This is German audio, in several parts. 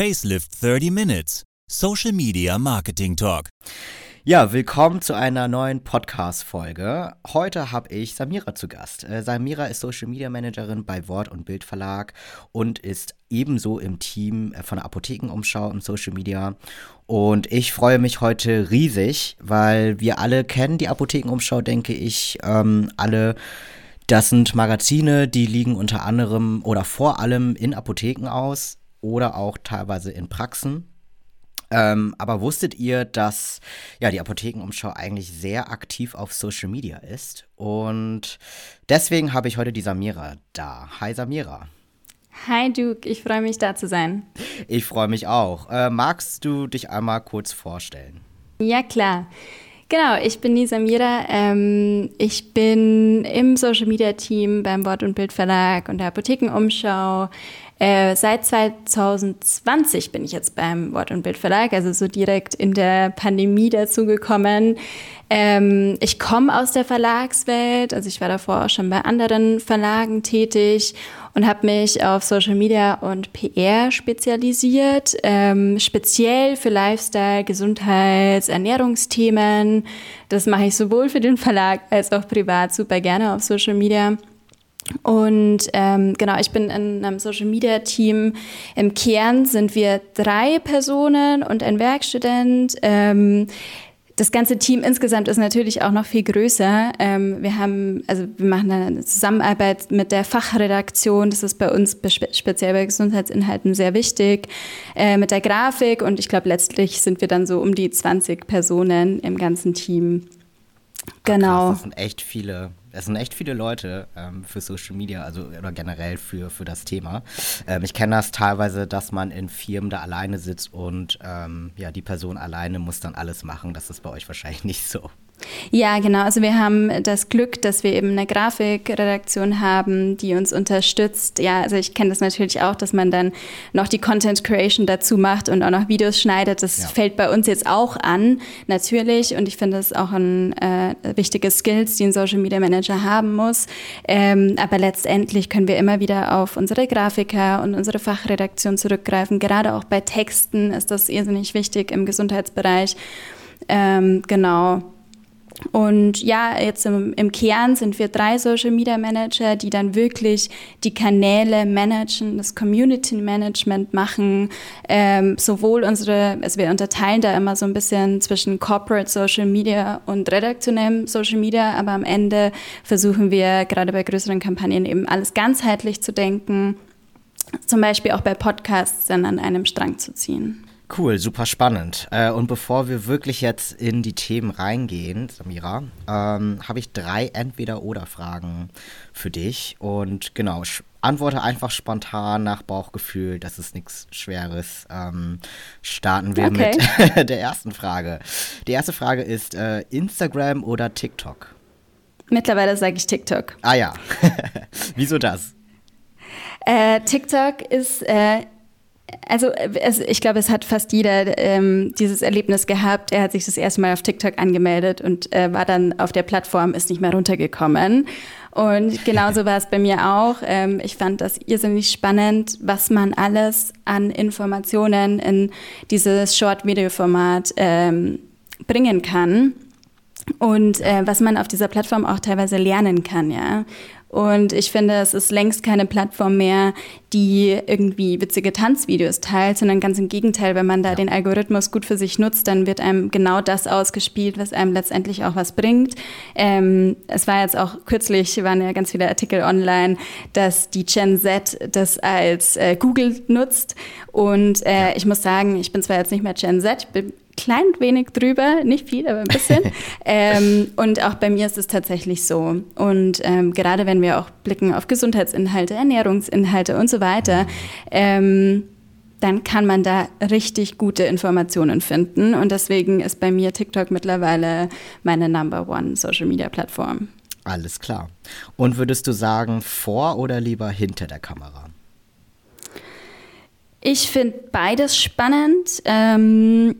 Facelift 30 Minutes. Social Media Marketing Talk. Ja, willkommen zu einer neuen Podcast-Folge. Heute habe ich Samira zu Gast. Äh, Samira ist Social Media Managerin bei Wort- und Bild Verlag und ist ebenso im Team äh, von der Apothekenumschau im Social Media. Und ich freue mich heute riesig, weil wir alle kennen die Apothekenumschau, denke ich, ähm, alle. Das sind Magazine, die liegen unter anderem oder vor allem in Apotheken aus oder auch teilweise in Praxen. Ähm, aber wusstet ihr, dass ja, die Apothekenumschau eigentlich sehr aktiv auf Social Media ist? Und deswegen habe ich heute die Samira da. Hi Samira. Hi Duke, ich freue mich da zu sein. Ich freue mich auch. Äh, magst du dich einmal kurz vorstellen? Ja, klar. Genau, ich bin die Samira. Ähm, ich bin im Social Media Team beim Wort- und Bild Verlag und der Apothekenumschau. Äh, seit 2020 bin ich jetzt beim Wort- und Bild Verlag, also so direkt in der Pandemie dazugekommen. Ähm, ich komme aus der Verlagswelt, also ich war davor auch schon bei anderen Verlagen tätig und habe mich auf Social Media und PR spezialisiert, ähm, speziell für Lifestyle, Gesundheits-, Ernährungsthemen. Das mache ich sowohl für den Verlag als auch privat super gerne auf Social Media. Und ähm, genau, ich bin in einem Social Media Team. Im Kern sind wir drei Personen und ein Werkstudent. Ähm, das ganze Team insgesamt ist natürlich auch noch viel größer. Ähm, wir haben, also wir machen eine Zusammenarbeit mit der Fachredaktion. Das ist bei uns speziell bei Gesundheitsinhalten sehr wichtig. Äh, mit der Grafik und ich glaube, letztlich sind wir dann so um die 20 Personen im ganzen Team. Genau. Krass, das sind echt viele es sind echt viele Leute ähm, für Social Media, also oder generell für, für das Thema. Ähm, ich kenne das teilweise, dass man in Firmen da alleine sitzt und ähm, ja, die Person alleine muss dann alles machen. Das ist bei euch wahrscheinlich nicht so. Ja, genau. Also wir haben das Glück, dass wir eben eine Grafikredaktion haben, die uns unterstützt. Ja, also ich kenne das natürlich auch, dass man dann noch die Content Creation dazu macht und auch noch Videos schneidet. Das ja. fällt bei uns jetzt auch an, natürlich. Und ich finde das auch ein äh, wichtige Skills, die ein Social Media Manager haben muss. Ähm, aber letztendlich können wir immer wieder auf unsere Grafiker und unsere Fachredaktion zurückgreifen. Gerade auch bei Texten ist das irrsinnig wichtig im Gesundheitsbereich. Ähm, genau. Und ja, jetzt im, im, Kern sind wir drei Social Media Manager, die dann wirklich die Kanäle managen, das Community Management machen, ähm, sowohl unsere, also wir unterteilen da immer so ein bisschen zwischen Corporate Social Media und redaktionellem Social Media, aber am Ende versuchen wir gerade bei größeren Kampagnen eben alles ganzheitlich zu denken, zum Beispiel auch bei Podcasts dann an einem Strang zu ziehen. Cool, super spannend. Äh, und bevor wir wirklich jetzt in die Themen reingehen, Samira, ähm, habe ich drei Entweder-Oder-Fragen für dich. Und genau, antworte einfach spontan nach Bauchgefühl. Das ist nichts Schweres. Ähm, starten wir okay. mit der ersten Frage. Die erste Frage ist äh, Instagram oder TikTok? Mittlerweile sage ich TikTok. Ah ja. Wieso das? Äh, TikTok ist äh, also es, ich glaube, es hat fast jeder ähm, dieses Erlebnis gehabt. Er hat sich das erste Mal auf TikTok angemeldet und äh, war dann auf der Plattform, ist nicht mehr runtergekommen. Und genauso war es bei mir auch. Ähm, ich fand das irrsinnig spannend, was man alles an Informationen in dieses Short-Video-Format ähm, bringen kann und äh, was man auf dieser Plattform auch teilweise lernen kann, ja. Und ich finde, es ist längst keine Plattform mehr, die irgendwie witzige Tanzvideos teilt, sondern ganz im Gegenteil, wenn man da ja. den Algorithmus gut für sich nutzt, dann wird einem genau das ausgespielt, was einem letztendlich auch was bringt. Ähm, es war jetzt auch kürzlich, waren ja ganz viele Artikel online, dass die Gen Z das als äh, Google nutzt. Und äh, ich muss sagen, ich bin zwar jetzt nicht mehr Gen Z, ich bin klein wenig drüber, nicht viel, aber ein bisschen. ähm, und auch bei mir ist es tatsächlich so. Und ähm, gerade wenn wir auch blicken auf Gesundheitsinhalte, Ernährungsinhalte und so weiter, ähm, dann kann man da richtig gute Informationen finden. Und deswegen ist bei mir TikTok mittlerweile meine Number One Social Media Plattform. Alles klar. Und würdest du sagen, vor oder lieber hinter der Kamera? Ich finde beides spannend. Ähm,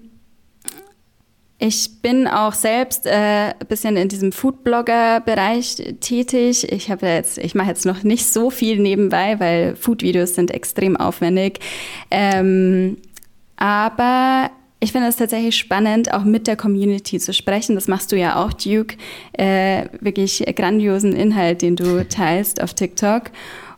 ich bin auch selbst äh, bisschen in diesem Foodblogger-Bereich tätig. Ich habe jetzt, ich mache jetzt noch nicht so viel nebenbei, weil Food-Videos sind extrem aufwendig. Ähm, aber ich finde es tatsächlich spannend, auch mit der Community zu sprechen. Das machst du ja auch, Duke. Äh, wirklich grandiosen Inhalt, den du teilst auf TikTok.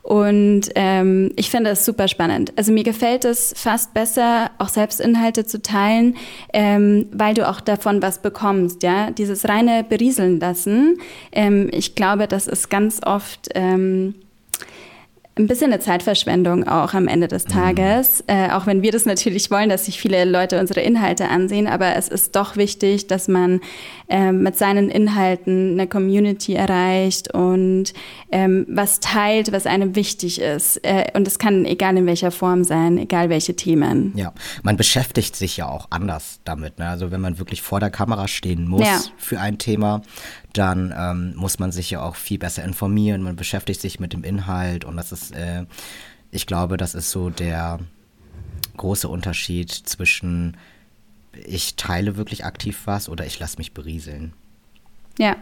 Und ähm, ich finde es super spannend. Also mir gefällt es fast besser, auch selbst Inhalte zu teilen, ähm, weil du auch davon was bekommst. Ja, dieses reine berieseln lassen. Ähm, ich glaube, das ist ganz oft ähm, ein bisschen eine Zeitverschwendung auch am Ende des mhm. Tages. Mhm. Äh, auch wenn wir das natürlich wollen, dass sich viele Leute unsere Inhalte ansehen, aber es ist doch wichtig, dass man ähm, mit seinen Inhalten eine Community erreicht und ähm, was teilt, was einem wichtig ist. Äh, und es kann egal in welcher Form sein, egal welche Themen. Ja, man beschäftigt sich ja auch anders damit. Ne? Also wenn man wirklich vor der Kamera stehen muss ja. für ein Thema, dann ähm, muss man sich ja auch viel besser informieren. Man beschäftigt sich mit dem Inhalt und das ist, äh, ich glaube, das ist so der große Unterschied zwischen ich teile wirklich aktiv was oder ich lasse mich berieseln. Ja.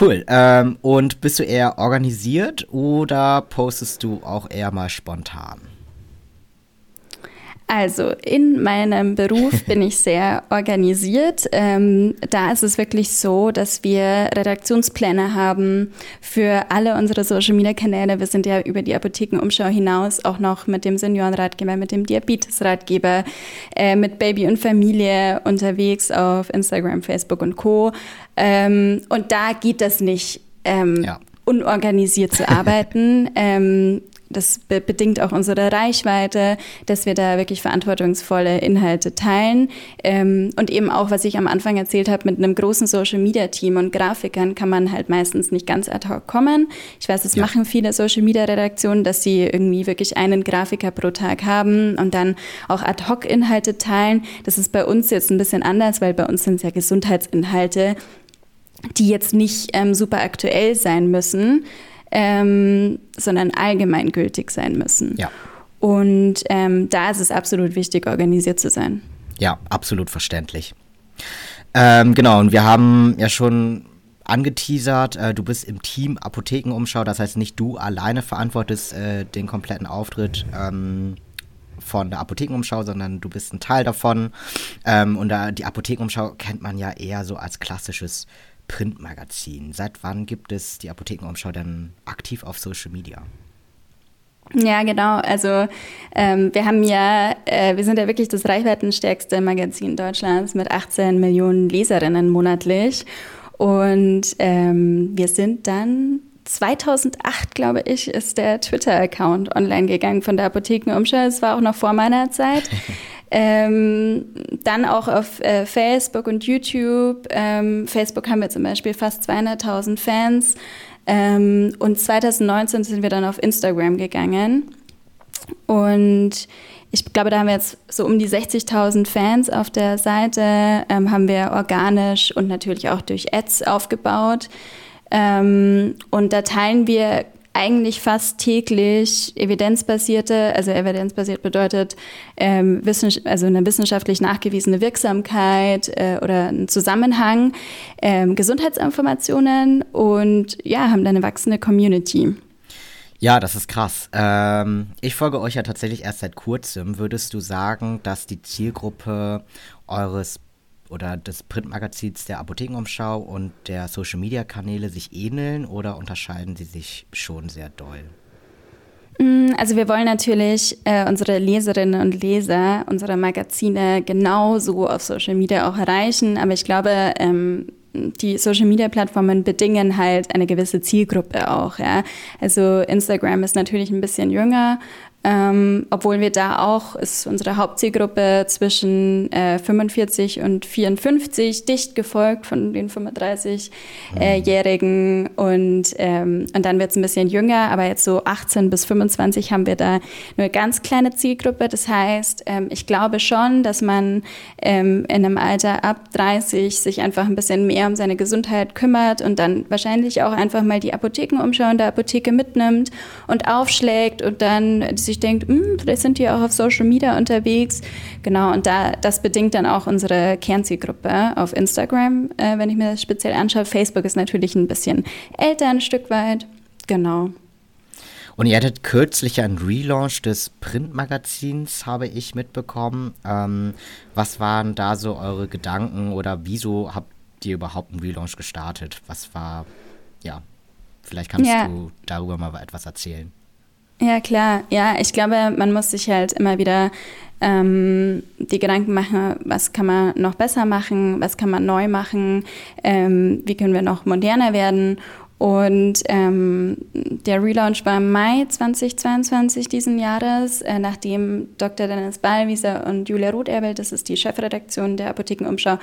Cool. Ähm, und bist du eher organisiert oder postest du auch eher mal spontan? Also in meinem Beruf bin ich sehr organisiert. Ähm, da ist es wirklich so, dass wir Redaktionspläne haben für alle unsere Social-Media-Kanäle. Wir sind ja über die Apothekenumschau hinaus auch noch mit dem Seniorenratgeber, mit dem Diabetesratgeber, äh, mit Baby und Familie unterwegs auf Instagram, Facebook und Co. Ähm, und da geht das nicht. Ähm, ja unorganisiert zu arbeiten. ähm, das be bedingt auch unsere Reichweite, dass wir da wirklich verantwortungsvolle Inhalte teilen. Ähm, und eben auch, was ich am Anfang erzählt habe, mit einem großen Social-Media-Team und Grafikern kann man halt meistens nicht ganz ad hoc kommen. Ich weiß, es ja. machen viele Social-Media-Redaktionen, dass sie irgendwie wirklich einen Grafiker pro Tag haben und dann auch ad hoc Inhalte teilen. Das ist bei uns jetzt ein bisschen anders, weil bei uns sind es ja Gesundheitsinhalte, die jetzt nicht ähm, super aktuell sein müssen ähm, sondern allgemeingültig sein müssen. Ja. Und ähm, da ist es absolut wichtig, organisiert zu sein. Ja, absolut verständlich. Ähm, genau, und wir haben ja schon angeteasert, äh, du bist im Team Apothekenumschau, das heißt nicht du alleine verantwortest äh, den kompletten Auftritt ähm, von der Apothekenumschau, sondern du bist ein Teil davon. Ähm, und da, die Apothekenumschau kennt man ja eher so als klassisches Printmagazin. Seit wann gibt es die Apothekenumschau denn aktiv auf Social Media? Ja, genau. Also ähm, wir haben ja, äh, wir sind ja wirklich das reichweitenstärkste Magazin Deutschlands mit 18 Millionen Leserinnen monatlich. Und ähm, wir sind dann 2008, glaube ich, ist der Twitter-Account online gegangen von der Apothekenumschau. Es war auch noch vor meiner Zeit. Ähm, dann auch auf äh, Facebook und YouTube. Ähm, Facebook haben wir zum Beispiel fast 200.000 Fans. Ähm, und 2019 sind wir dann auf Instagram gegangen. Und ich glaube, da haben wir jetzt so um die 60.000 Fans auf der Seite, ähm, haben wir organisch und natürlich auch durch Ads aufgebaut. Ähm, und da teilen wir eigentlich fast täglich evidenzbasierte, also evidenzbasiert bedeutet ähm, also eine wissenschaftlich nachgewiesene Wirksamkeit äh, oder einen Zusammenhang, ähm, Gesundheitsinformationen und ja, haben da eine wachsende Community. Ja, das ist krass. Ähm, ich folge euch ja tatsächlich erst seit kurzem. Würdest du sagen, dass die Zielgruppe eures oder des Printmagazins der Apothekenumschau und der Social Media Kanäle sich ähneln oder unterscheiden sie sich schon sehr doll? Mm, also wir wollen natürlich äh, unsere Leserinnen und Leser unserer Magazine genauso auf Social Media auch erreichen, aber ich glaube, ähm, die Social Media Plattformen bedingen halt eine gewisse Zielgruppe auch. Ja? Also Instagram ist natürlich ein bisschen jünger, ähm, obwohl wir da auch, ist unsere Hauptzielgruppe zwischen äh, 45 und 54, dicht gefolgt von den 35-Jährigen. Äh, und, ähm, und dann wird es ein bisschen jünger, aber jetzt so 18 bis 25 haben wir da eine ganz kleine Zielgruppe. Das heißt, ähm, ich glaube schon, dass man ähm, in einem Alter ab 30 sich einfach ein bisschen mehr um seine Gesundheit kümmert und dann wahrscheinlich auch einfach mal die Apothekenumschau in der Apotheke mitnimmt und aufschlägt und dann sich sich denkt, hm, vielleicht sind die auch auf Social Media unterwegs. Genau, und da, das bedingt dann auch unsere Kernzielgruppe auf Instagram, äh, wenn ich mir das speziell anschaue. Facebook ist natürlich ein bisschen älter, ein Stück weit. Genau. Und ihr hattet kürzlich einen Relaunch des Printmagazins, habe ich mitbekommen. Ähm, was waren da so eure Gedanken oder wieso habt ihr überhaupt einen Relaunch gestartet? Was war, ja, vielleicht kannst ja. du darüber mal etwas erzählen. Ja, klar. Ja, ich glaube, man muss sich halt immer wieder ähm, die Gedanken machen, was kann man noch besser machen, was kann man neu machen, ähm, wie können wir noch moderner werden. Und ähm, der Relaunch war im Mai 2022 diesen Jahres, äh, nachdem Dr. Dennis Ballwieser und Julia Rotherbel, das ist die Chefredaktion der Apothekenumschau,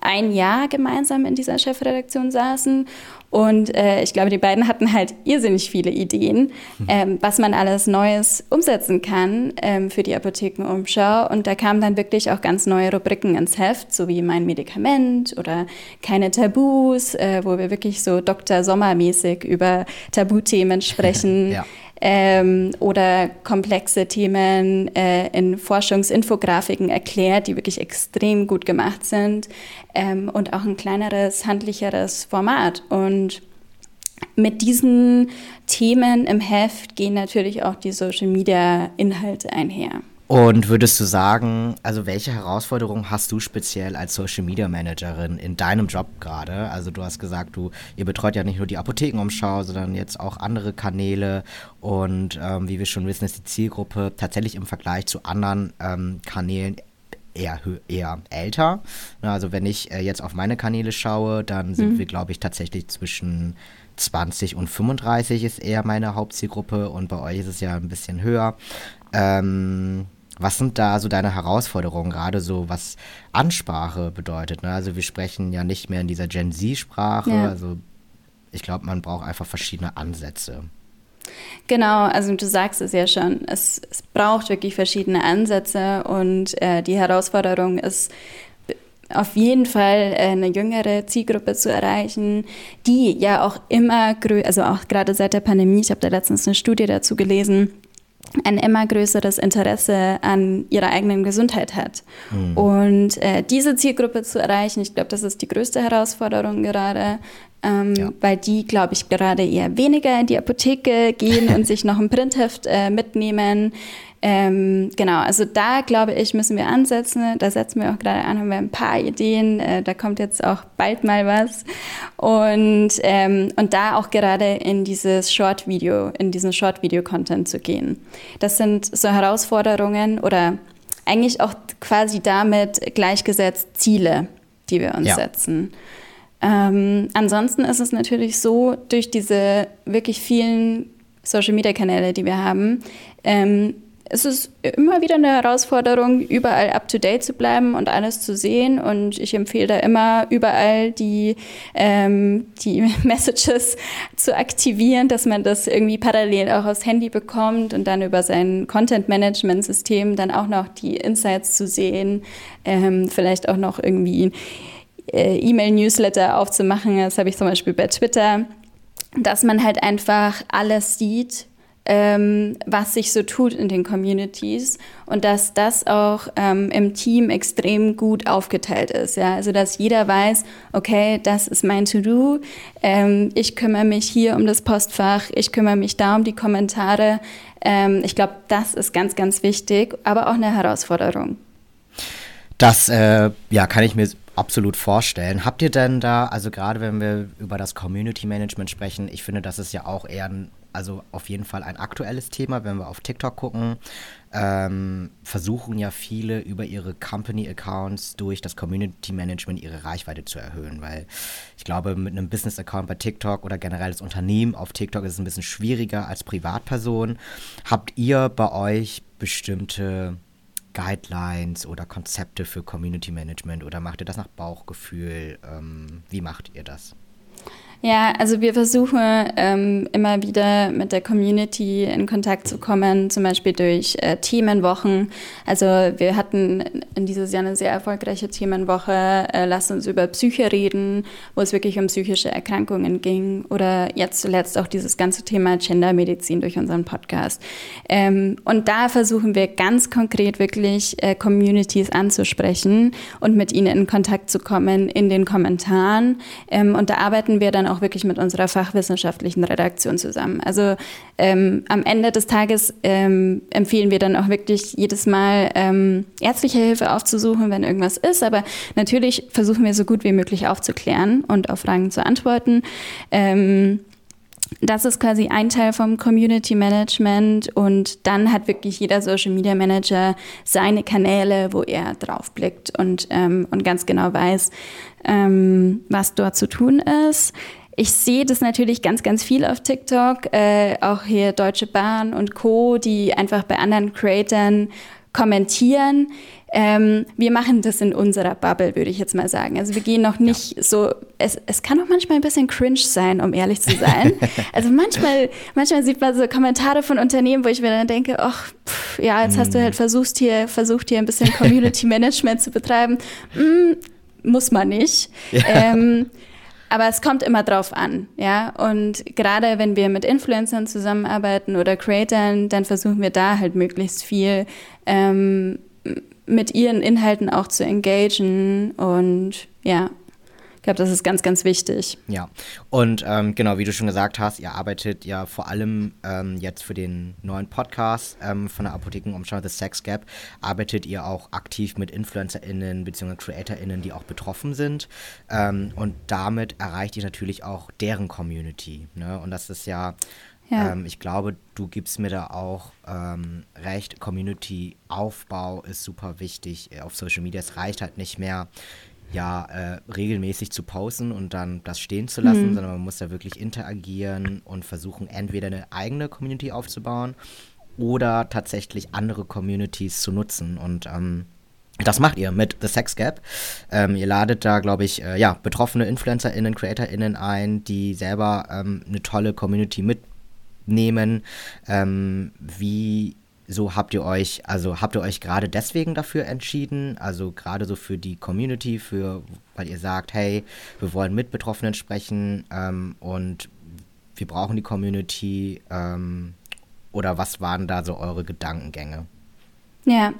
ein Jahr gemeinsam in dieser Chefredaktion saßen und äh, ich glaube, die beiden hatten halt irrsinnig viele Ideen, hm. ähm, was man alles Neues umsetzen kann ähm, für die Apothekenumschau. Und da kamen dann wirklich auch ganz neue Rubriken ins Heft, so wie mein Medikament oder keine Tabus, äh, wo wir wirklich so Dr. Sommermäßig über Tabuthemen sprechen. ja ähm, oder komplexe Themen äh, in Forschungsinfografiken erklärt, die wirklich extrem gut gemacht sind ähm, und auch ein kleineres, handlicheres Format. Und mit diesen Themen im Heft gehen natürlich auch die Social-Media-Inhalte einher. Und würdest du sagen, also welche Herausforderungen hast du speziell als Social Media Managerin in deinem Job gerade? Also du hast gesagt, du ihr betreut ja nicht nur die Apothekenumschau, sondern jetzt auch andere Kanäle und ähm, wie wir schon wissen, ist die Zielgruppe tatsächlich im Vergleich zu anderen ähm, Kanälen eher, eher älter. Also wenn ich äh, jetzt auf meine Kanäle schaue, dann sind mhm. wir, glaube ich, tatsächlich zwischen 20 und 35 ist eher meine Hauptzielgruppe und bei euch ist es ja ein bisschen höher. Ähm, was sind da so deine Herausforderungen, gerade so was Ansprache bedeutet? Ne? Also wir sprechen ja nicht mehr in dieser Gen Z-Sprache. Ja. Also ich glaube, man braucht einfach verschiedene Ansätze. Genau, also du sagst es ja schon, es, es braucht wirklich verschiedene Ansätze und äh, die Herausforderung ist auf jeden Fall äh, eine jüngere Zielgruppe zu erreichen, die ja auch immer, also auch gerade seit der Pandemie, ich habe da letztens eine Studie dazu gelesen, ein immer größeres Interesse an ihrer eigenen Gesundheit hat. Mhm. Und äh, diese Zielgruppe zu erreichen, ich glaube, das ist die größte Herausforderung gerade, ähm, ja. weil die, glaube ich, gerade eher weniger in die Apotheke gehen und sich noch ein Printheft äh, mitnehmen. Ähm, genau, also da glaube ich, müssen wir ansetzen. Da setzen wir auch gerade an, haben wir ein paar Ideen. Äh, da kommt jetzt auch bald mal was. Und, ähm, und da auch gerade in dieses Short-Video, in diesen Short-Video-Content zu gehen. Das sind so Herausforderungen oder eigentlich auch quasi damit gleichgesetzt Ziele, die wir uns ja. setzen. Ähm, ansonsten ist es natürlich so, durch diese wirklich vielen Social-Media-Kanäle, die wir haben, ähm, es ist immer wieder eine Herausforderung, überall up-to-date zu bleiben und alles zu sehen. Und ich empfehle da immer, überall die, ähm, die Messages zu aktivieren, dass man das irgendwie parallel auch aufs Handy bekommt und dann über sein Content-Management-System dann auch noch die Insights zu sehen, ähm, vielleicht auch noch irgendwie äh, E-Mail-Newsletter aufzumachen. Das habe ich zum Beispiel bei Twitter, dass man halt einfach alles sieht ähm, was sich so tut in den Communities und dass das auch ähm, im Team extrem gut aufgeteilt ist. Ja? Also dass jeder weiß, okay, das ist mein To-Do, ähm, ich kümmere mich hier um das Postfach, ich kümmere mich da um die Kommentare. Ähm, ich glaube, das ist ganz, ganz wichtig, aber auch eine Herausforderung. Das äh, ja, kann ich mir absolut vorstellen. Habt ihr denn da, also gerade wenn wir über das Community Management sprechen, ich finde, das ist ja auch eher ein also auf jeden Fall ein aktuelles Thema, wenn wir auf TikTok gucken. Ähm, versuchen ja viele über ihre Company-Accounts durch das Community Management ihre Reichweite zu erhöhen, weil ich glaube, mit einem Business-Account bei TikTok oder generell das Unternehmen auf TikTok ist es ein bisschen schwieriger als Privatperson. Habt ihr bei euch bestimmte Guidelines oder Konzepte für Community Management oder macht ihr das nach Bauchgefühl? Ähm, wie macht ihr das? Ja, also wir versuchen ähm, immer wieder mit der Community in Kontakt zu kommen, zum Beispiel durch äh, Themenwochen. Also wir hatten in dieses Jahr eine sehr erfolgreiche Themenwoche, äh, Lass uns über Psyche reden, wo es wirklich um psychische Erkrankungen ging. Oder jetzt zuletzt auch dieses ganze Thema Gendermedizin durch unseren Podcast. Ähm, und da versuchen wir ganz konkret wirklich äh, Communities anzusprechen und mit ihnen in Kontakt zu kommen in den Kommentaren. Ähm, und da arbeiten wir dann auch auch wirklich mit unserer fachwissenschaftlichen Redaktion zusammen. Also ähm, am Ende des Tages ähm, empfehlen wir dann auch wirklich jedes Mal ähm, ärztliche Hilfe aufzusuchen, wenn irgendwas ist. Aber natürlich versuchen wir so gut wie möglich aufzuklären und auf Fragen zu antworten. Ähm, das ist quasi ein Teil vom Community Management und dann hat wirklich jeder Social Media Manager seine Kanäle, wo er draufblickt und, ähm, und ganz genau weiß, ähm, was dort zu tun ist. Ich sehe das natürlich ganz, ganz viel auf TikTok, äh, auch hier Deutsche Bahn und Co., die einfach bei anderen Creatern kommentieren. Ähm, wir machen das in unserer Bubble, würde ich jetzt mal sagen. Also wir gehen noch nicht ja. so, es, es kann auch manchmal ein bisschen cringe sein, um ehrlich zu sein. also manchmal, manchmal sieht man so Kommentare von Unternehmen, wo ich mir dann denke, ach, pff, ja, jetzt mm. hast du hm. halt versucht hier, versucht hier ein bisschen Community Management zu betreiben. Mm, muss man nicht. Ja. Ähm, aber es kommt immer drauf an, ja. Und gerade wenn wir mit Influencern zusammenarbeiten oder Creatern, dann versuchen wir da halt möglichst viel ähm, mit ihren Inhalten auch zu engagieren und ja, glaube, das ist ganz, ganz wichtig. Ja, und ähm, genau, wie du schon gesagt hast, ihr arbeitet ja vor allem ähm, jetzt für den neuen Podcast ähm, von der Apothekenumschau, The Sex Gap, arbeitet ihr auch aktiv mit InfluencerInnen bzw. CreatorInnen, die auch betroffen sind. Ähm, und damit erreicht ihr natürlich auch deren Community. Ne? Und das ist ja ja. Ähm, ich glaube, du gibst mir da auch ähm, recht. Community-Aufbau ist super wichtig äh, auf Social Media. Es reicht halt nicht mehr, ja, äh, regelmäßig zu posten und dann das stehen zu lassen, mhm. sondern man muss da wirklich interagieren und versuchen, entweder eine eigene Community aufzubauen oder tatsächlich andere Communities zu nutzen. Und ähm, das macht ihr mit The Sex Gap. Ähm, ihr ladet da, glaube ich, äh, ja, betroffene InfluencerInnen, CreatorInnen ein, die selber ähm, eine tolle Community mit nehmen. Ähm, wie so habt ihr euch, also habt ihr euch gerade deswegen dafür entschieden, also gerade so für die Community, für, weil ihr sagt, hey, wir wollen mit Betroffenen sprechen ähm, und wir brauchen die Community ähm, oder was waren da so eure Gedankengänge? Ja,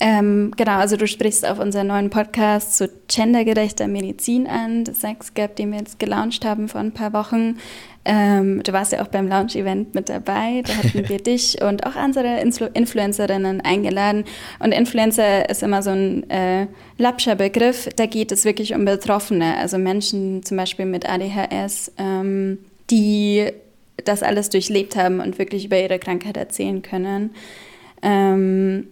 ähm, genau. Also du sprichst auf unseren neuen Podcast zu gendergerechter Medizin an, das Sex Gap, den wir jetzt gelauncht haben vor ein paar Wochen. Ähm, du warst ja auch beim Launch-Event mit dabei. Da hatten wir dich und auch andere Influ Influencerinnen eingeladen. Und Influencer ist immer so ein äh, lapscher Begriff. Da geht es wirklich um Betroffene, also Menschen zum Beispiel mit ADHS, ähm, die das alles durchlebt haben und wirklich über ihre Krankheit erzählen können. Ähm,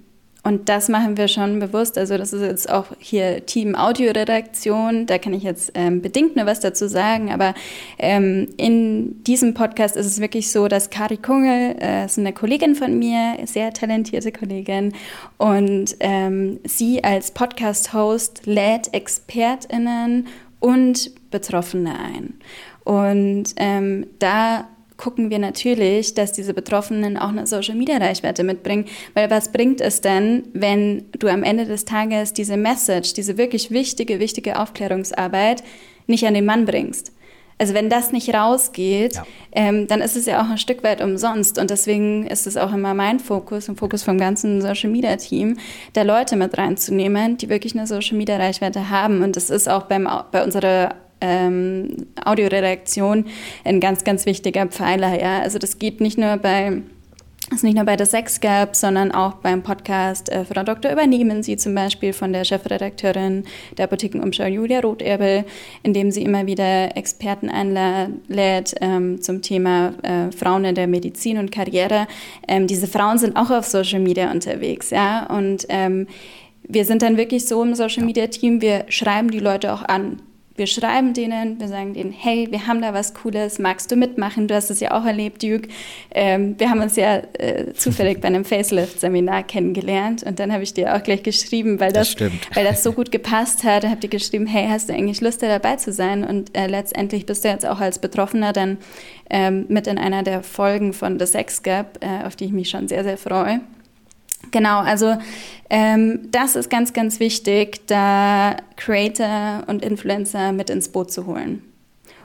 und das machen wir schon bewusst. Also das ist jetzt auch hier Team Audioredaktion. Da kann ich jetzt ähm, bedingt nur was dazu sagen. Aber ähm, in diesem Podcast ist es wirklich so, dass Kari Kungel, äh, ist eine Kollegin von mir, sehr talentierte Kollegin, und ähm, sie als Podcast-Host lädt ExpertInnen und Betroffene ein. Und ähm, da gucken wir natürlich, dass diese Betroffenen auch eine Social-Media-Reichweite mitbringen. Weil was bringt es denn, wenn du am Ende des Tages diese Message, diese wirklich wichtige, wichtige Aufklärungsarbeit nicht an den Mann bringst? Also wenn das nicht rausgeht, ja. ähm, dann ist es ja auch ein Stück weit umsonst. Und deswegen ist es auch immer mein Fokus und Fokus vom ganzen Social Media Team, da Leute mit reinzunehmen, die wirklich eine Social Media Reichweite haben. Und das ist auch beim, bei unserer ähm, Audioredaktion ein ganz, ganz wichtiger Pfeiler. Ja? Also das geht nicht nur bei ist nicht nur bei der Sex Gap, sondern auch beim Podcast äh, Frau Doktor übernehmen Sie zum Beispiel von der Chefredakteurin der Apothekenumschau Julia Roterbel, indem sie immer wieder Experten einlädt ähm, zum Thema äh, Frauen in der Medizin und Karriere. Ähm, diese Frauen sind auch auf Social Media unterwegs, ja, und ähm, wir sind dann wirklich so im Social Media Team, wir schreiben die Leute auch an. Wir schreiben denen, wir sagen denen, hey, wir haben da was Cooles, magst du mitmachen? Du hast es ja auch erlebt, Duke. Ähm, wir haben uns ja äh, zufällig bei einem Facelift-Seminar kennengelernt und dann habe ich dir auch gleich geschrieben, weil das, das weil das so gut gepasst hat. Habt ihr geschrieben, hey, hast du eigentlich Lust, da dabei zu sein? Und äh, letztendlich bist du jetzt auch als Betroffener dann ähm, mit in einer der Folgen von The Sex Gap, äh, auf die ich mich schon sehr, sehr freue. Genau, also ähm, das ist ganz, ganz wichtig, da Creator und Influencer mit ins Boot zu holen.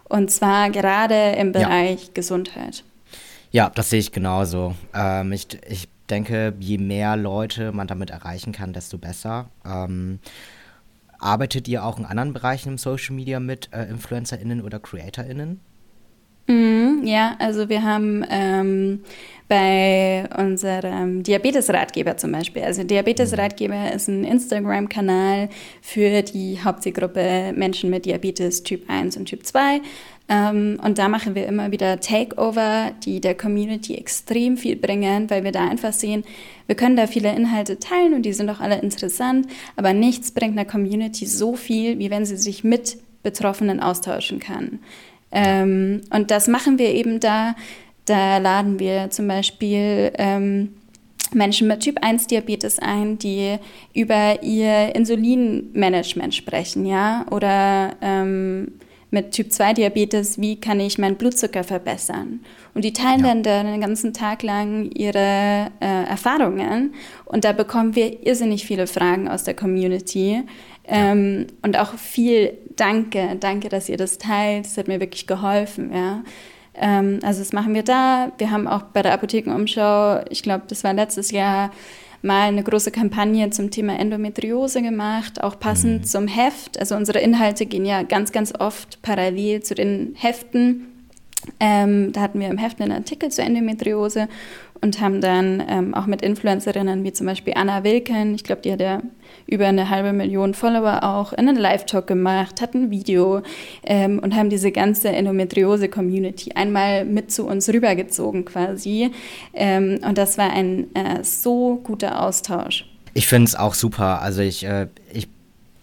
Und zwar gerade im Bereich ja. Gesundheit. Ja, das sehe ich genauso. Ähm, ich, ich denke, je mehr Leute man damit erreichen kann, desto besser. Ähm, arbeitet ihr auch in anderen Bereichen im Social Media mit äh, InfluencerInnen oder CreatorInnen? Ja, also wir haben ähm, bei unserem Diabetes-Ratgeber zum Beispiel. Also Diabetes-Ratgeber ist ein Instagram-Kanal für die Hauptzielgruppe Menschen mit Diabetes Typ 1 und Typ 2. Ähm, und da machen wir immer wieder Takeover, die der Community extrem viel bringen, weil wir da einfach sehen, wir können da viele Inhalte teilen und die sind auch alle interessant, aber nichts bringt einer Community so viel, wie wenn sie sich mit Betroffenen austauschen kann. Ähm, und das machen wir eben da. Da laden wir zum Beispiel ähm, Menschen mit Typ 1 Diabetes ein, die über ihr Insulinmanagement sprechen, ja, oder ähm, mit Typ 2 Diabetes, wie kann ich meinen Blutzucker verbessern? Und die teilen ja. dann den ganzen Tag lang ihre äh, Erfahrungen und da bekommen wir irrsinnig viele Fragen aus der Community ähm, ja. und auch viel Danke, danke, dass ihr das teilt, das hat mir wirklich geholfen, ja. Ähm, also das machen wir da. Wir haben auch bei der Apothekenumschau, ich glaube, das war letztes Jahr, mal eine große Kampagne zum Thema Endometriose gemacht, auch passend mhm. zum Heft. Also unsere Inhalte gehen ja ganz, ganz oft parallel zu den Heften. Ähm, da hatten wir im Heft einen Artikel zur Endometriose und haben dann ähm, auch mit Influencerinnen wie zum Beispiel Anna Wilken, ich glaube, die hat ja über eine halbe Million Follower auch, einen Live-Talk gemacht, hatten ein Video ähm, und haben diese ganze Endometriose-Community einmal mit zu uns rübergezogen quasi. Ähm, und das war ein äh, so guter Austausch. Ich finde es auch super. Also ich, äh, ich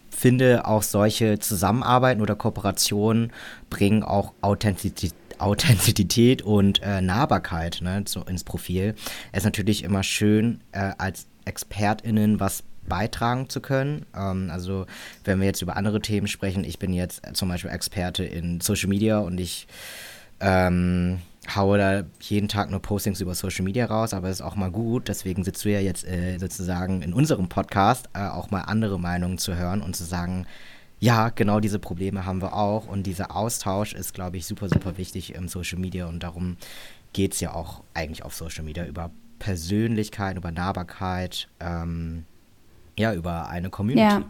finde auch solche Zusammenarbeiten oder Kooperationen bringen auch Authentizität Authentizität und äh, Nahbarkeit ne, so ins Profil. Es ist natürlich immer schön, äh, als ExpertInnen was beitragen zu können. Ähm, also wenn wir jetzt über andere Themen sprechen, ich bin jetzt zum Beispiel Experte in Social Media und ich ähm, haue da jeden Tag nur Postings über Social Media raus, aber es ist auch mal gut, deswegen sitzt du ja jetzt äh, sozusagen in unserem Podcast äh, auch mal andere Meinungen zu hören und zu sagen, ja, genau diese Probleme haben wir auch und dieser Austausch ist, glaube ich, super, super wichtig im Social Media und darum geht es ja auch eigentlich auf Social Media über Persönlichkeit, über Nahbarkeit, ähm, ja, über eine Community. Ja.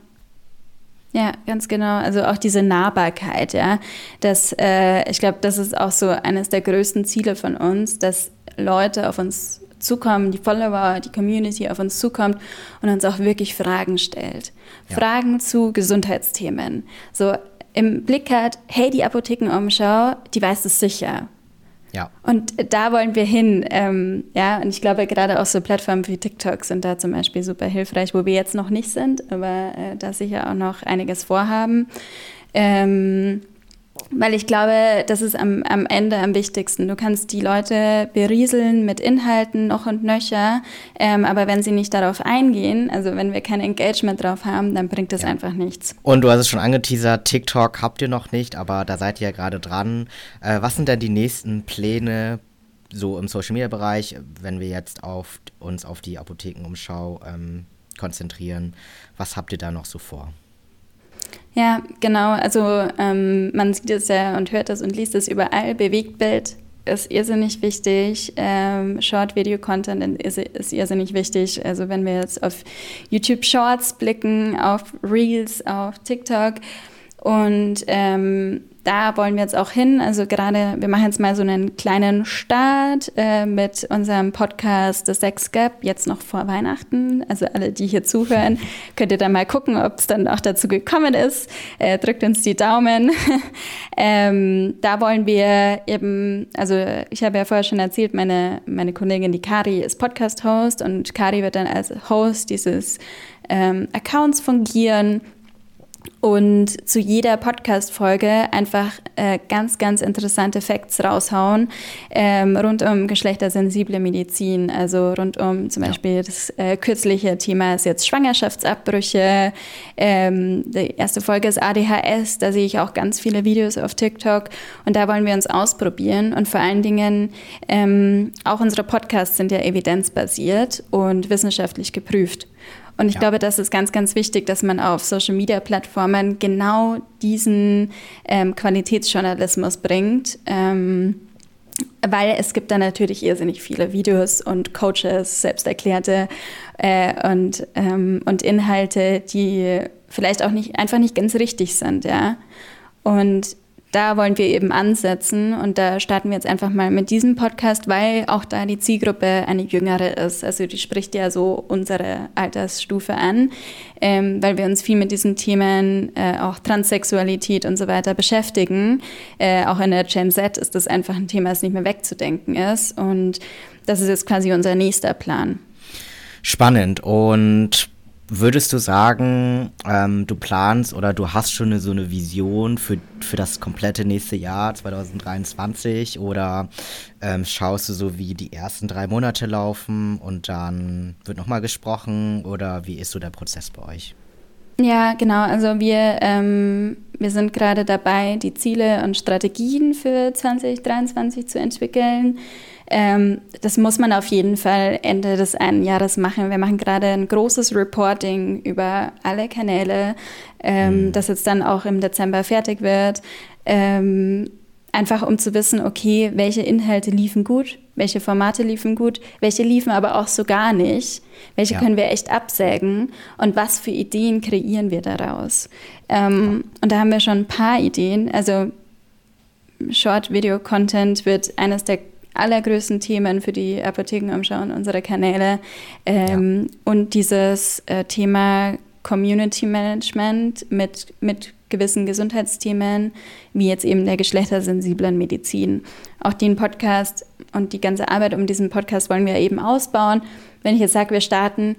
Ja, ganz genau. Also auch diese Nahbarkeit, ja. Das, äh, ich glaube, das ist auch so eines der größten Ziele von uns, dass Leute auf uns zukommen, die Follower, die Community auf uns zukommt und uns auch wirklich Fragen stellt. Ja. Fragen zu Gesundheitsthemen. So im Blick hat, hey, die Apothekenumschau, die weiß es sicher. Ja. Und da wollen wir hin. Ähm, ja, und ich glaube, gerade auch so Plattformen wie TikTok sind da zum Beispiel super hilfreich, wo wir jetzt noch nicht sind, aber äh, da sicher auch noch einiges vorhaben. Ähm, weil ich glaube, das ist am, am Ende am wichtigsten. Du kannst die Leute berieseln mit Inhalten noch und nöcher, ähm, aber wenn sie nicht darauf eingehen, also wenn wir kein Engagement drauf haben, dann bringt das ja. einfach nichts. Und du hast es schon angeteasert, TikTok habt ihr noch nicht, aber da seid ihr ja gerade dran. Äh, was sind denn die nächsten Pläne so im Social Media Bereich, wenn wir jetzt auf, uns auf die Apothekenumschau ähm, konzentrieren? Was habt ihr da noch so vor? Ja, genau. Also ähm, man sieht es ja und hört es und liest es überall. Bewegtbild ist irrsinnig wichtig. Ähm, Short-Video-Content ist, ist irrsinnig wichtig. Also wenn wir jetzt auf YouTube Shorts blicken, auf Reels, auf TikTok und ähm, da wollen wir jetzt auch hin. Also gerade, wir machen jetzt mal so einen kleinen Start äh, mit unserem Podcast The Sex Gap, jetzt noch vor Weihnachten. Also alle, die hier zuhören, könnt ihr da mal gucken, ob es dann auch dazu gekommen ist. Äh, drückt uns die Daumen. ähm, da wollen wir eben, also ich habe ja vorher schon erzählt, meine, meine Kollegin, die Kari, ist Podcast-Host und Kari wird dann als Host dieses ähm, Accounts fungieren und zu jeder Podcast-Folge einfach äh, ganz, ganz interessante Facts raushauen ähm, rund um geschlechtersensible Medizin. Also rund um zum Beispiel ja. das äh, kürzliche Thema ist jetzt Schwangerschaftsabbrüche. Ähm, die erste Folge ist ADHS. Da sehe ich auch ganz viele Videos auf TikTok und da wollen wir uns ausprobieren. Und vor allen Dingen ähm, auch unsere Podcasts sind ja evidenzbasiert und wissenschaftlich geprüft. Und ich ja. glaube, das ist ganz, ganz wichtig, dass man auf Social-Media-Plattformen genau diesen ähm, Qualitätsjournalismus bringt. Ähm, weil es gibt da natürlich irrsinnig viele Videos und Coaches, selbsterklärte äh, und, ähm, und Inhalte, die vielleicht auch nicht einfach nicht ganz richtig sind, ja. Und da wollen wir eben ansetzen und da starten wir jetzt einfach mal mit diesem Podcast, weil auch da die Zielgruppe eine jüngere ist. Also die spricht ja so unsere Altersstufe an, ähm, weil wir uns viel mit diesen Themen, äh, auch Transsexualität und so weiter beschäftigen. Äh, auch in der Gen Z ist das einfach ein Thema, das nicht mehr wegzudenken ist und das ist jetzt quasi unser nächster Plan. Spannend und Würdest du sagen, ähm, du planst oder du hast schon eine, so eine Vision für, für das komplette nächste Jahr 2023 oder ähm, schaust du so, wie die ersten drei Monate laufen und dann wird nochmal gesprochen oder wie ist so der Prozess bei euch? Ja, genau. Also wir, ähm, wir sind gerade dabei, die Ziele und Strategien für 2023 zu entwickeln. Ähm, das muss man auf jeden Fall Ende des einen Jahres machen. Wir machen gerade ein großes Reporting über alle Kanäle, ähm, mhm. das jetzt dann auch im Dezember fertig wird. Ähm, einfach um zu wissen, okay, welche Inhalte liefen gut, welche Formate liefen gut, welche liefen aber auch so gar nicht, welche ja. können wir echt absägen und was für Ideen kreieren wir daraus. Ähm, ja. Und da haben wir schon ein paar Ideen. Also Short-Video-Content wird eines der allergrößten Themen für die Apothekenumschau und unsere Kanäle. Ähm, ja. Und dieses äh, Thema Community Management mit, mit gewissen Gesundheitsthemen, wie jetzt eben der geschlechtersensiblen Medizin. Auch den Podcast und die ganze Arbeit um diesen Podcast wollen wir eben ausbauen. Wenn ich jetzt sage, wir starten,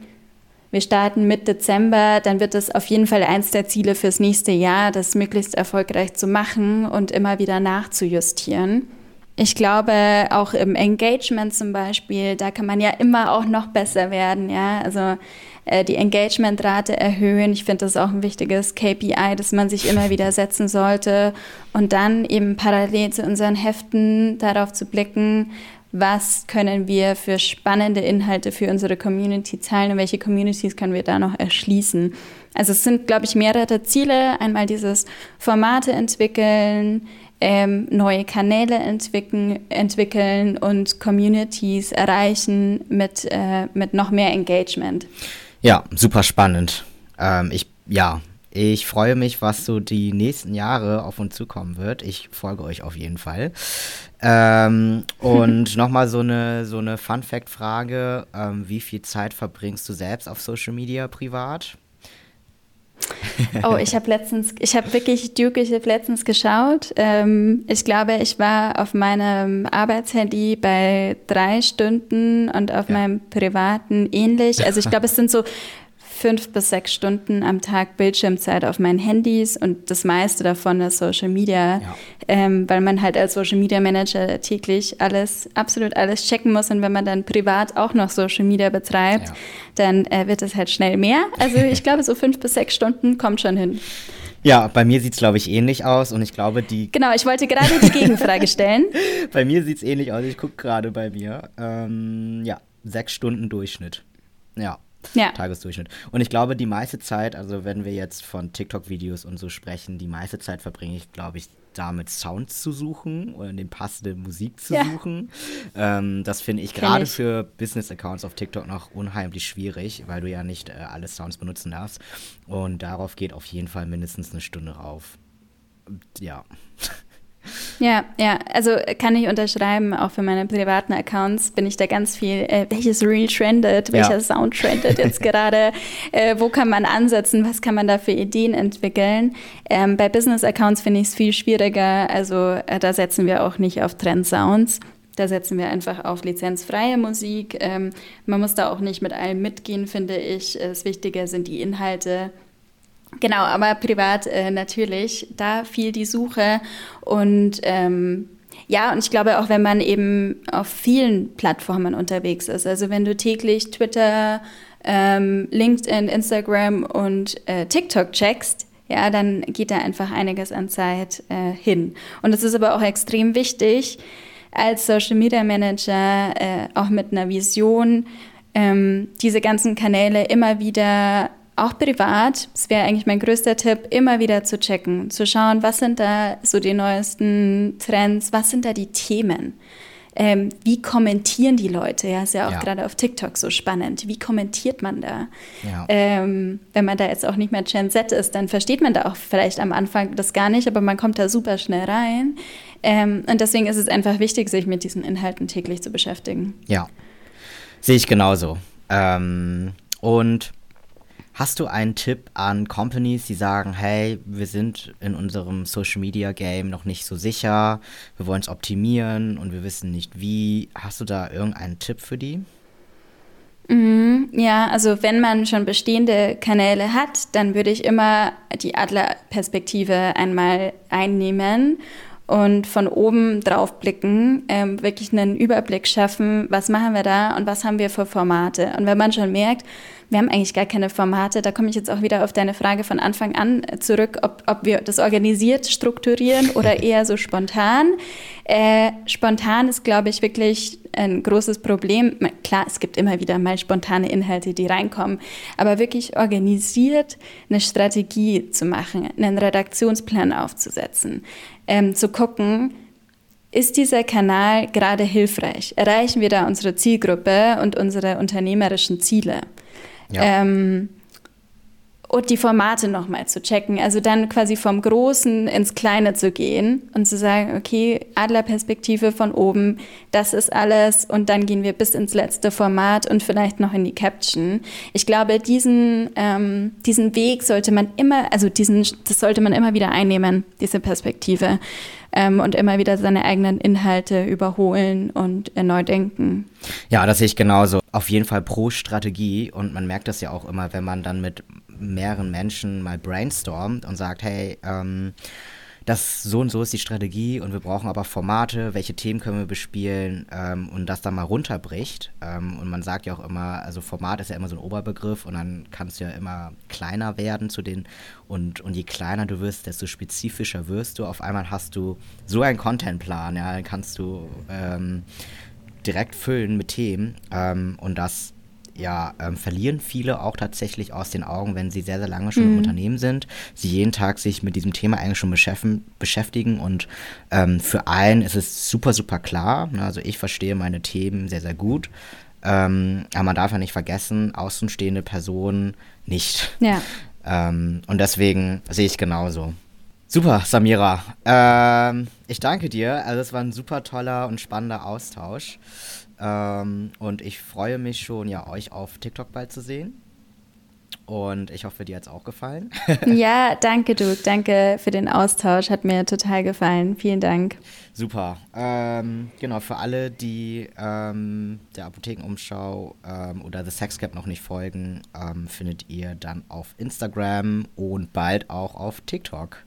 wir starten mit Dezember, dann wird das auf jeden Fall eins der Ziele fürs nächste Jahr, das möglichst erfolgreich zu machen und immer wieder nachzujustieren. Ich glaube, auch im Engagement zum Beispiel, da kann man ja immer auch noch besser werden, ja. Also äh, die Engagementrate erhöhen. Ich finde das auch ein wichtiges KPI, das man sich immer wieder setzen sollte. Und dann eben parallel zu unseren Heften darauf zu blicken, was können wir für spannende Inhalte für unsere Community zahlen und welche Communities können wir da noch erschließen. Also es sind, glaube ich, mehrere Ziele. Einmal dieses Formate entwickeln, ähm, neue Kanäle entwickeln, entwickeln und Communities erreichen mit, äh, mit noch mehr Engagement. Ja, super spannend. Ähm, ich, ja, ich freue mich, was so die nächsten Jahre auf uns zukommen wird. Ich folge euch auf jeden Fall. Ähm, und nochmal so eine, so eine Fun-Fact-Frage: ähm, Wie viel Zeit verbringst du selbst auf Social Media privat? Oh, ich habe letztens, ich habe wirklich Duke, ich habe letztens geschaut. Ähm, ich glaube, ich war auf meinem Arbeitshandy bei drei Stunden und auf ja. meinem privaten ähnlich. Also ich glaube, es sind so fünf bis sechs Stunden am Tag Bildschirmzeit auf meinen Handys und das meiste davon ist Social Media, ja. ähm, weil man halt als Social Media Manager täglich alles, absolut alles checken muss und wenn man dann privat auch noch Social Media betreibt, ja. dann äh, wird es halt schnell mehr. Also ich glaube, so fünf bis sechs Stunden kommt schon hin. Ja, bei mir sieht es, glaube ich, ähnlich aus und ich glaube, die. Genau, ich wollte gerade die Gegenfrage stellen. bei mir sieht es ähnlich aus, ich gucke gerade bei mir. Ähm, ja, sechs Stunden Durchschnitt. Ja. Ja. Tagesdurchschnitt. Und ich glaube, die meiste Zeit, also wenn wir jetzt von TikTok-Videos und so sprechen, die meiste Zeit verbringe ich, glaube ich, damit Sounds zu suchen oder den passende Musik zu ja. suchen. Ähm, das finde ich gerade für Business-Accounts auf TikTok noch unheimlich schwierig, weil du ja nicht äh, alle Sounds benutzen darfst. Und darauf geht auf jeden Fall mindestens eine Stunde rauf. Ja. Ja, ja, also kann ich unterschreiben, auch für meine privaten Accounts bin ich da ganz viel, äh, welches Reel trendet, welcher ja. Sound trendet jetzt gerade, äh, wo kann man ansetzen, was kann man da für Ideen entwickeln. Ähm, bei Business-Accounts finde ich es viel schwieriger, also äh, da setzen wir auch nicht auf Trend-Sounds. Da setzen wir einfach auf lizenzfreie Musik. Ähm, man muss da auch nicht mit allem mitgehen, finde ich. Das Wichtige sind die Inhalte Genau, aber privat äh, natürlich, da fiel die Suche und ähm, ja, und ich glaube auch, wenn man eben auf vielen Plattformen unterwegs ist, also wenn du täglich Twitter, ähm, LinkedIn, Instagram und äh, TikTok checkst, ja, dann geht da einfach einiges an Zeit äh, hin. Und es ist aber auch extrem wichtig, als Social Media Manager äh, auch mit einer Vision, ähm, diese ganzen Kanäle immer wieder auch privat, das wäre eigentlich mein größter Tipp, immer wieder zu checken, zu schauen, was sind da so die neuesten Trends, was sind da die Themen. ähm, wie kommentieren die Leute? Ja, ist ja auch ja. gerade auf TikTok so spannend. Wie kommentiert man da? Ja. Ähm, wenn man da jetzt auch nicht mehr Gen Z ist, dann versteht man da auch vielleicht am Anfang das gar nicht, aber man kommt da super schnell rein. Ähm, und deswegen ist es einfach wichtig, sich mit diesen Inhalten täglich zu beschäftigen. Ja, sehe ich genauso. Ähm, und Hast du einen Tipp an Companies, die sagen, hey, wir sind in unserem Social Media Game noch nicht so sicher, wir wollen es optimieren und wir wissen nicht wie. Hast du da irgendeinen Tipp für die? Mhm, ja, also wenn man schon bestehende Kanäle hat, dann würde ich immer die Adlerperspektive einmal einnehmen und von oben drauf blicken, ähm, wirklich einen Überblick schaffen, was machen wir da und was haben wir für Formate. Und wenn man schon merkt, wir haben eigentlich gar keine Formate. Da komme ich jetzt auch wieder auf deine Frage von Anfang an zurück, ob, ob wir das organisiert strukturieren oder eher so spontan. Äh, spontan ist, glaube ich, wirklich ein großes Problem. Klar, es gibt immer wieder mal spontane Inhalte, die reinkommen, aber wirklich organisiert eine Strategie zu machen, einen Redaktionsplan aufzusetzen, ähm, zu gucken, ist dieser Kanal gerade hilfreich? Erreichen wir da unsere Zielgruppe und unsere unternehmerischen Ziele? Ja. Ähm, und die Formate nochmal zu checken. Also dann quasi vom Großen ins Kleine zu gehen und zu sagen, okay, Adlerperspektive von oben, das ist alles und dann gehen wir bis ins letzte Format und vielleicht noch in die Caption. Ich glaube, diesen, ähm, diesen Weg sollte man immer, also diesen, das sollte man immer wieder einnehmen, diese Perspektive ähm, und immer wieder seine eigenen Inhalte überholen und neu denken. Ja, das sehe ich genauso. Auf jeden Fall pro Strategie und man merkt das ja auch immer, wenn man dann mit mehreren Menschen mal brainstormt und sagt, hey, ähm, das so und so ist die Strategie und wir brauchen aber Formate, welche Themen können wir bespielen ähm, und das dann mal runterbricht. Ähm, und man sagt ja auch immer, also Format ist ja immer so ein Oberbegriff und dann kannst du ja immer kleiner werden zu den und, und je kleiner du wirst, desto spezifischer wirst du. Auf einmal hast du so einen Contentplan, ja, dann kannst du ähm, direkt füllen mit Themen ähm, und das ja, ähm, verlieren viele auch tatsächlich aus den Augen, wenn sie sehr, sehr lange schon mhm. im Unternehmen sind, sie jeden Tag sich mit diesem Thema eigentlich schon beschäftigen und ähm, für einen ist es super, super klar. Ne? Also ich verstehe meine Themen sehr, sehr gut. Ähm, aber man darf ja nicht vergessen, außenstehende Personen nicht. Ja. Ähm, und deswegen sehe ich genauso. Super, Samira. Ähm, ich danke dir. Also es war ein super toller und spannender Austausch. Ähm, und ich freue mich schon, ja, euch auf TikTok bald zu sehen. Und ich hoffe, dir hat es auch gefallen. ja, danke, du. Danke für den Austausch. Hat mir total gefallen. Vielen Dank. Super. Ähm, genau, für alle, die ähm, der Apothekenumschau ähm, oder The Sex Cap noch nicht folgen, ähm, findet ihr dann auf Instagram und bald auch auf TikTok.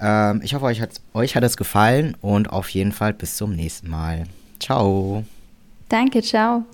Ähm, ich hoffe, euch, euch hat es gefallen und auf jeden Fall bis zum nächsten Mal. Ciao. Danke, ciao.